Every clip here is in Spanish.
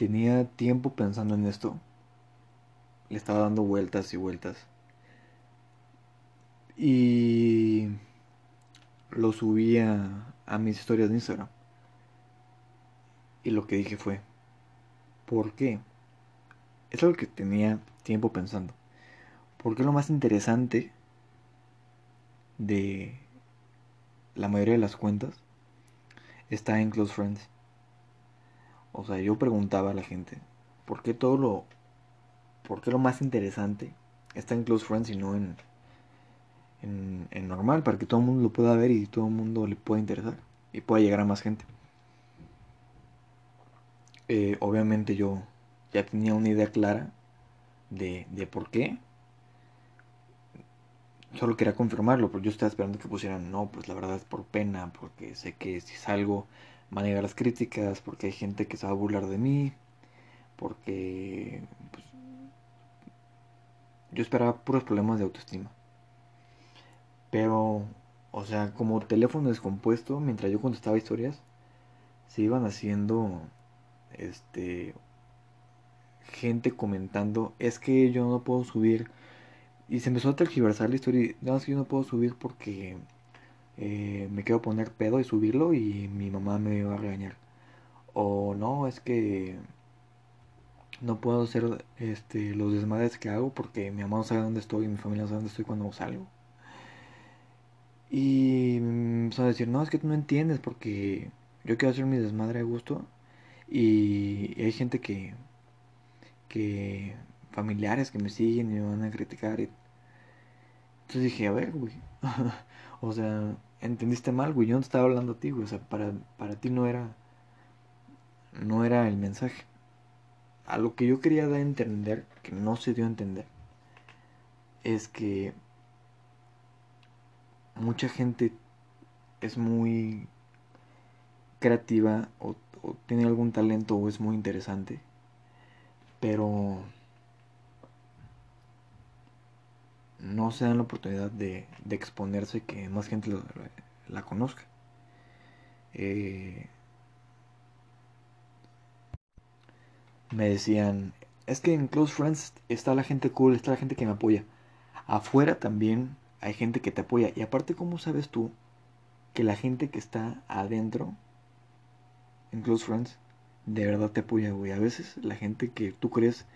tenía tiempo pensando en esto. Le estaba dando vueltas y vueltas. Y lo subí a, mis historias de Instagram. Y lo que dije fue, ¿por qué? Es algo que tenía tiempo pensando. ¿Por qué lo más interesante de la mayoría de las cuentas está en Close Friends? O sea, yo preguntaba a la gente, ¿por qué todo lo... ¿Por qué lo más interesante está en Close Friends y no en, en, normal? Para que todo el mundo lo pueda ver y todo el mundo le pueda interesar y pueda llegar a más gente. Eh, obviamente yo ya tenía una idea clara de, de por qué. Solo quería confirmarlo, porque yo estaba esperando que pusieran, no, pues la verdad es por pena, porque sé que si salgo van a llegar las críticas, porque hay gente que se va a burlar de mí, porque pues, yo esperaba puros problemas de autoestima. Pero, o sea, como teléfono descompuesto, mientras yo contestaba historias, se iban haciendo, este, gente comentando, es que yo no puedo subir. Y se empezó a tergiversar la historia. No, es que yo no puedo subir porque eh, me quiero poner pedo y subirlo y mi mamá me va a regañar. O no, es que no puedo hacer este, los desmadres que hago porque mi mamá no sabe dónde estoy y mi familia sabe dónde estoy cuando salgo. Y me empezó a decir, no, es que tú no entiendes porque yo quiero hacer mi desmadre a gusto. Y hay gente que que familiares que me siguen y me van a criticar. Y... Entonces dije, a ver, güey. o sea, entendiste mal, güey. Yo no estaba hablando a ti, güey. O sea, para, para ti no era. No era el mensaje. A lo que yo quería dar a entender, que no se dio a entender, es que mucha gente es muy creativa o, o tiene algún talento o es muy interesante pero no se dan la oportunidad de, exponerse que más gente la conozca. Eh, me decían, es que en Close Friends está la gente cool, está la gente que me apoya. Afuera también hay gente que te apoya. Y aparte, ¿cómo sabes tú que la gente que está adentro en Close Friends de verdad te apoya, güey. A veces la gente que tú crees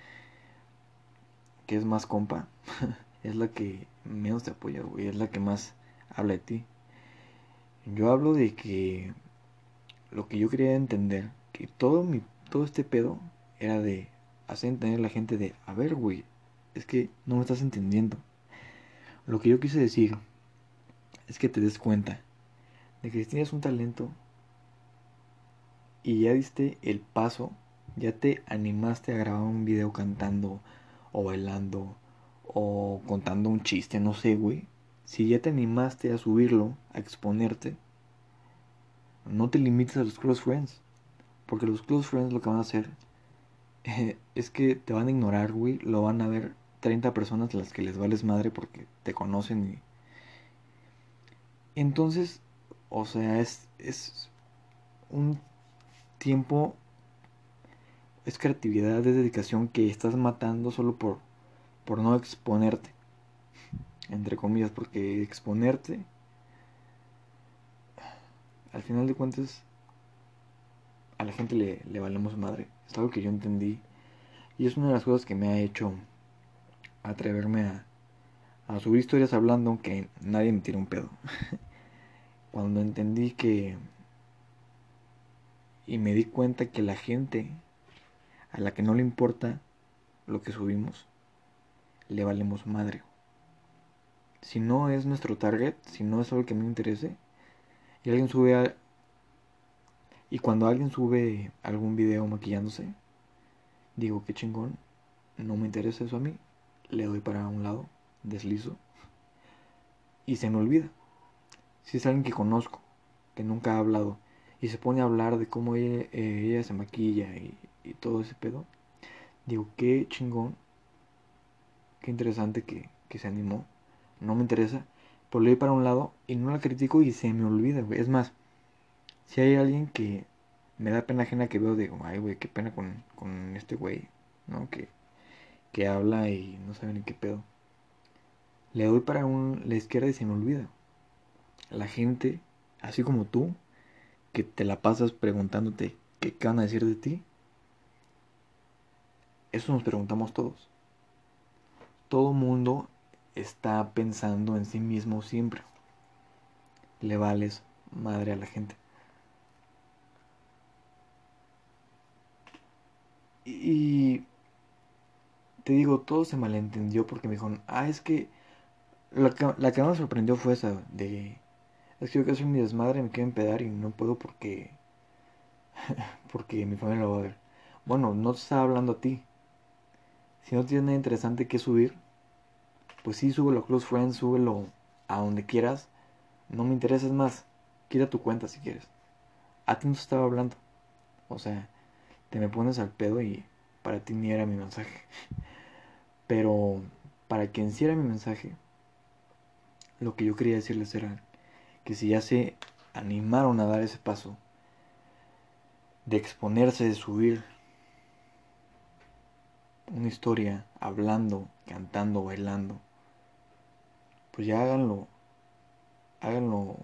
que es más compa, es la que menos te apoya, güey. Es la que más habla de ti. Yo hablo de que lo que yo quería entender, que todo mi, todo este pedo era de hacer entender a la gente de, a ver, güey, es que no me estás entendiendo. Lo que yo quise decir es que te des cuenta de que si tienes un talento y ya diste el paso, ya te animaste a grabar un video cantando o bailando o contando un chiste, no sé, güey. Si ya te animaste a subirlo, a exponerte, no te limites a los close friends. Porque los close friends lo que van a hacer es que te van a ignorar, güey. Lo van a ver 30 personas las que les vales madre porque te conocen y... Entonces, o sea, es, es un tiempo es creatividad, es dedicación que estás matando solo por, por no exponerte. Entre comillas, porque exponerte, al final de cuentas, a la gente le, le valemos madre. Es algo que yo entendí. Y es una de las cosas que me ha hecho atreverme a, a subir historias hablando aunque nadie me tire un pedo. Cuando entendí que y me di cuenta que la gente a la que no le importa lo que subimos, le valemos madre. Si no es nuestro target, si no es algo que me interese, y alguien sube a, y cuando alguien sube algún video maquillándose, digo que chingón, no me interesa eso a mí, le doy para un lado, deslizo, y se me olvida. Si es alguien que conozco, que nunca ha hablado, y se pone a hablar de cómo ella, eh, se maquilla y, todo ese pedo, digo, qué chingón, qué interesante que, se animó, no me interesa, pero le doy para un lado y no la critico y se me olvida, Es más, si hay alguien que me da pena ajena que veo, digo, ay, güey, qué pena con, con este güey, ¿no? Que, que habla y no sabe ni qué pedo. Le doy para un, la izquierda y se me olvida. La gente, así como tú, que te la pasas preguntándote qué van a decir de ti, eso nos preguntamos todos. Todo mundo está pensando en sí mismo siempre. Le vales madre a la gente. Y te digo, todo se malentendió porque me dijeron, ah, es que la que, más me sorprendió fue esa de, es que yo que soy mi desmadre, me quiero empedar y no puedo porque, porque mi familia lo va a ver. Bueno, no te estaba hablando a ti. Si no tienes nada interesante que subir, pues sí, súbelo a Close Friends, súbelo a donde quieras. No me intereses más. Quita tu cuenta si quieres. A ti no te estaba hablando. O sea, te me pones al pedo y para ti ni era mi mensaje. Pero para quien sí mi mensaje, lo que yo quería decirles era que si ya se animaron a dar ese paso de exponerse, de subir una historia hablando, cantando, bailando, pues ya háganlo, háganlo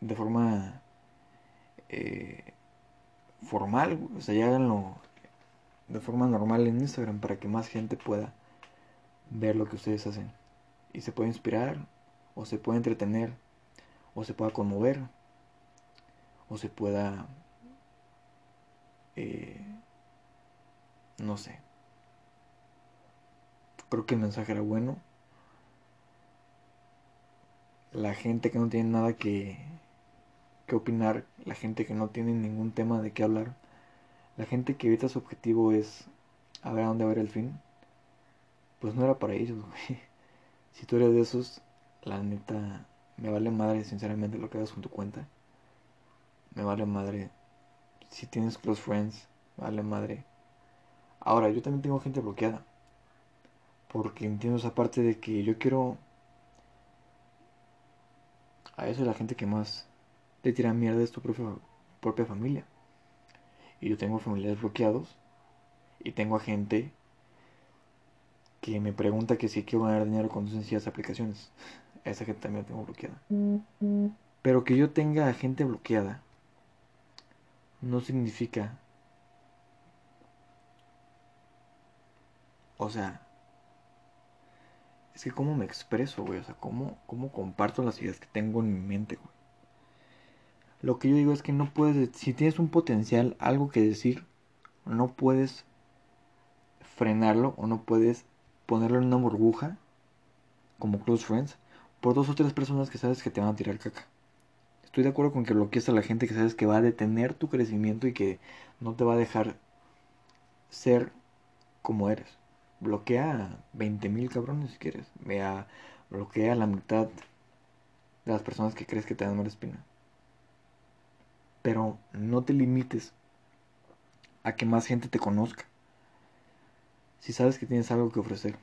de forma eh, formal, o sea, ya háganlo de forma normal en Instagram para que más gente pueda ver lo que ustedes hacen. Y se pueda inspirar o se pueda entretener o se pueda conmover o se pueda eh, no sé creo que el mensaje era bueno la gente que no tiene nada que, que opinar, la gente que no tiene ningún tema de qué hablar, la gente que ahorita su objetivo es a ver a dónde va a ir el fin, pues no era para ellos, güey. Si tú eres de esos, la neta, me vale madre, sinceramente, lo que hagas con tu cuenta. Me vale madre. Si tienes close friends, vale madre. Ahora, yo también tengo gente bloqueada. Porque entiendo esa parte de que yo quiero a eso es la gente que más te tira mierda es tu propia, propia familia. Y yo tengo familiares bloqueados y tengo a gente que me pregunta que si quiero ganar dinero con sencillas aplicaciones. esa gente también la tengo bloqueada. Pero que yo tenga a gente bloqueada no significa... O sea, es que cómo me expreso, güey. O sea, cómo, cómo comparto las ideas que tengo en mi mente, güey. Lo que yo digo es que no puedes, si tienes un potencial, algo que decir, no puedes frenarlo o no puedes ponerlo en una burbuja, como close friends, por dos o tres personas que sabes que te van a tirar caca. Estoy de acuerdo con que bloquees a la gente que sabes que va a detener tu crecimiento y que no te va a dejar ser como eres bloquea a 20.000 cabrones si quieres. Vea, bloquea la mitad de las personas que crees que te dan mala espina. Pero no te limites a que más gente te conozca. Si sabes que tienes algo que ofrecer.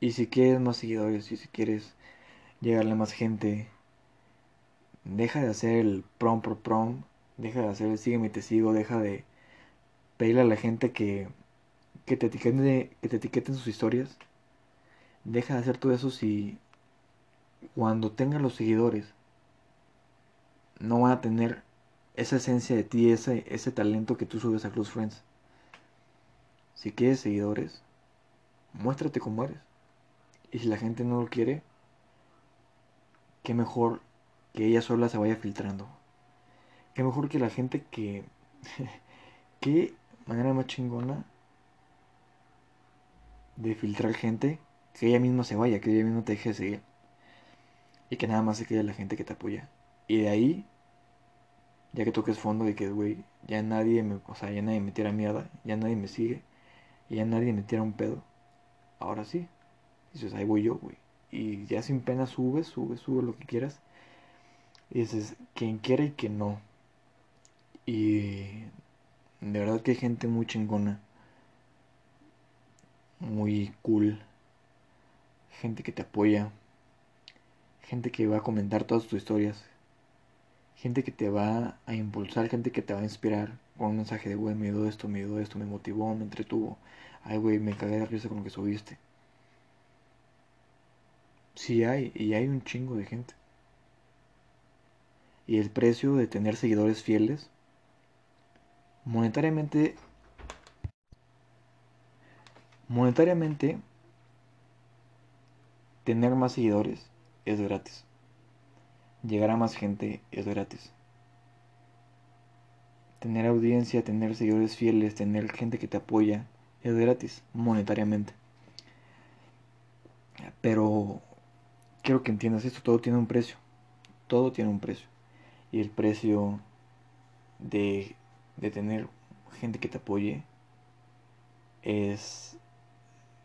Y si quieres más seguidores y si quieres llegarle a más gente, deja de hacer el prom por prom, deja de hacer el sígueme y te sigo, deja de pedirle a la gente que que te etiqueten, que te etiqueten sus historias. Deja de hacer todo eso si cuando tengan los seguidores no van a tener esa esencia de ti, ese, ese talento que tú subes a Close Friends. Si quieres seguidores, muéstrate como eres. Y si la gente no lo quiere, qué mejor que ella sola se vaya filtrando. Qué mejor que la gente que... qué manera más chingona de filtrar gente, que ella misma se vaya, que ella misma te deje de seguir. Y que nada más se quede la gente que te apoya. Y de ahí, ya que toques fondo de que, güey, ya nadie me, o sea, ya nadie me tira mierda, ya nadie me sigue, y ya nadie me tira un pedo. Ahora sí. Dices, ahí voy yo, güey. Y ya sin pena subes, subes, subes lo que quieras. Y dices, quien quiera y quien no. Y de verdad que hay gente muy chingona muy cool, gente que te apoya, gente que va a comentar todas tus historias, gente que te va a impulsar, gente que te va a inspirar con un mensaje de, güey, me dio esto, me dio esto, me motivó, me entretuvo. Ay, güey, me cagué de risa con lo que subiste. Sí hay, y hay un chingo de gente. Y el precio de tener seguidores fieles, monetariamente, monetariamente, tener más seguidores es gratis. Llegar a más gente es gratis. Tener audiencia, tener seguidores fieles, tener gente que te apoya es gratis, monetariamente. Pero quiero que entiendas esto, todo tiene un precio. Todo tiene un precio. Y el precio de, de tener gente que te apoye es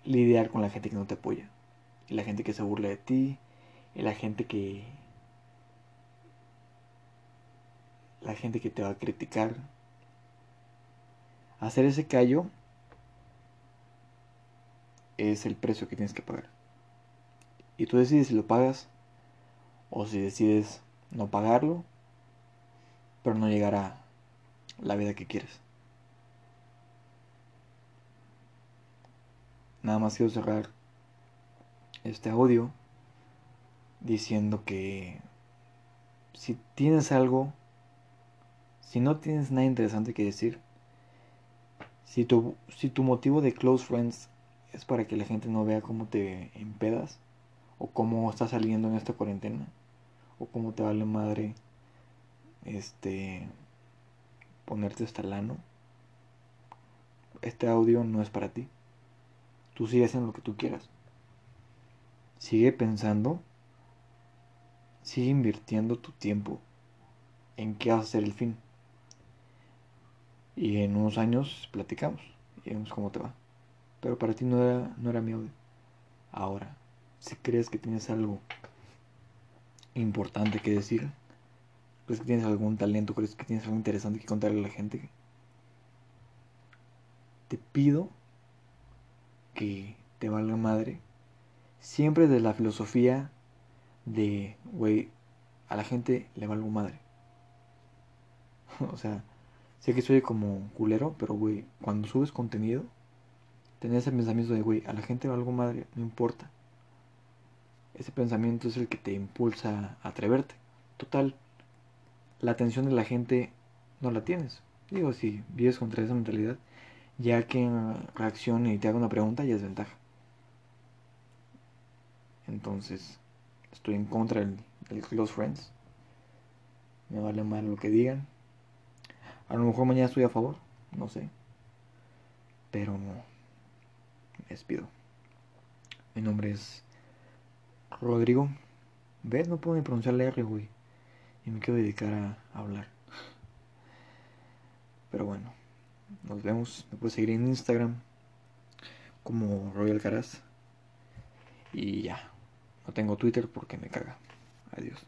lidiar con la gente que no te apoya. La gente que se burla de ti. La gente que la gente que te va a criticar. Hacer ese callo es el precio que tienes que pagar. Y tú decides si lo pagas o si decides no pagarlo, pero no llegar a la vida que quieres. Nada más quiero cerrar este audio diciendo que si tienes algo si no tienes nada interesante que decir, si tu, si tu motivo de close friends es para que la gente no vea cómo te empedas, o cómo estás saliendo en esta cuarentena, o cómo te vale madre este ponerte hasta lano, este audio no es para ti. Tú sigues en lo que tú quieras. Sigue pensando, sigue invirtiendo tu tiempo en qué vas a ser el fin. Y en unos años platicamos y vemos cómo te va. Pero para ti no era, no era mi. Ahora, si crees que tienes algo importante que decir, crees que tienes algún talento, crees que tienes algo interesante que contarle a la gente, te pido que te valga madre. Siempre de la filosofía de, güey, a la gente le valgo madre. o sea, Sé que soy como culero, pero güey, cuando subes contenido, tenés ese pensamiento de, güey, a la gente va algo madre, no importa. Ese pensamiento es el que te impulsa a atreverte. Total, la atención de la gente no la tienes. Digo, si vives contra esa mentalidad, ya que reaccione y te haga una pregunta, ya es ventaja. Entonces, estoy en contra del, del close friends. Me vale mal lo que digan. A lo mejor mañana estoy a favor, no sé. Pero me despido. Mi nombre es Rodrigo. ¿Ves? No puedo ni pronunciar la R, güey. Y me quiero dedicar a, hablar. Pero bueno, nos vemos. Me puedes seguir en Instagram como Royal Caras. Y ya. No tengo Twitter porque me caga. Adiós.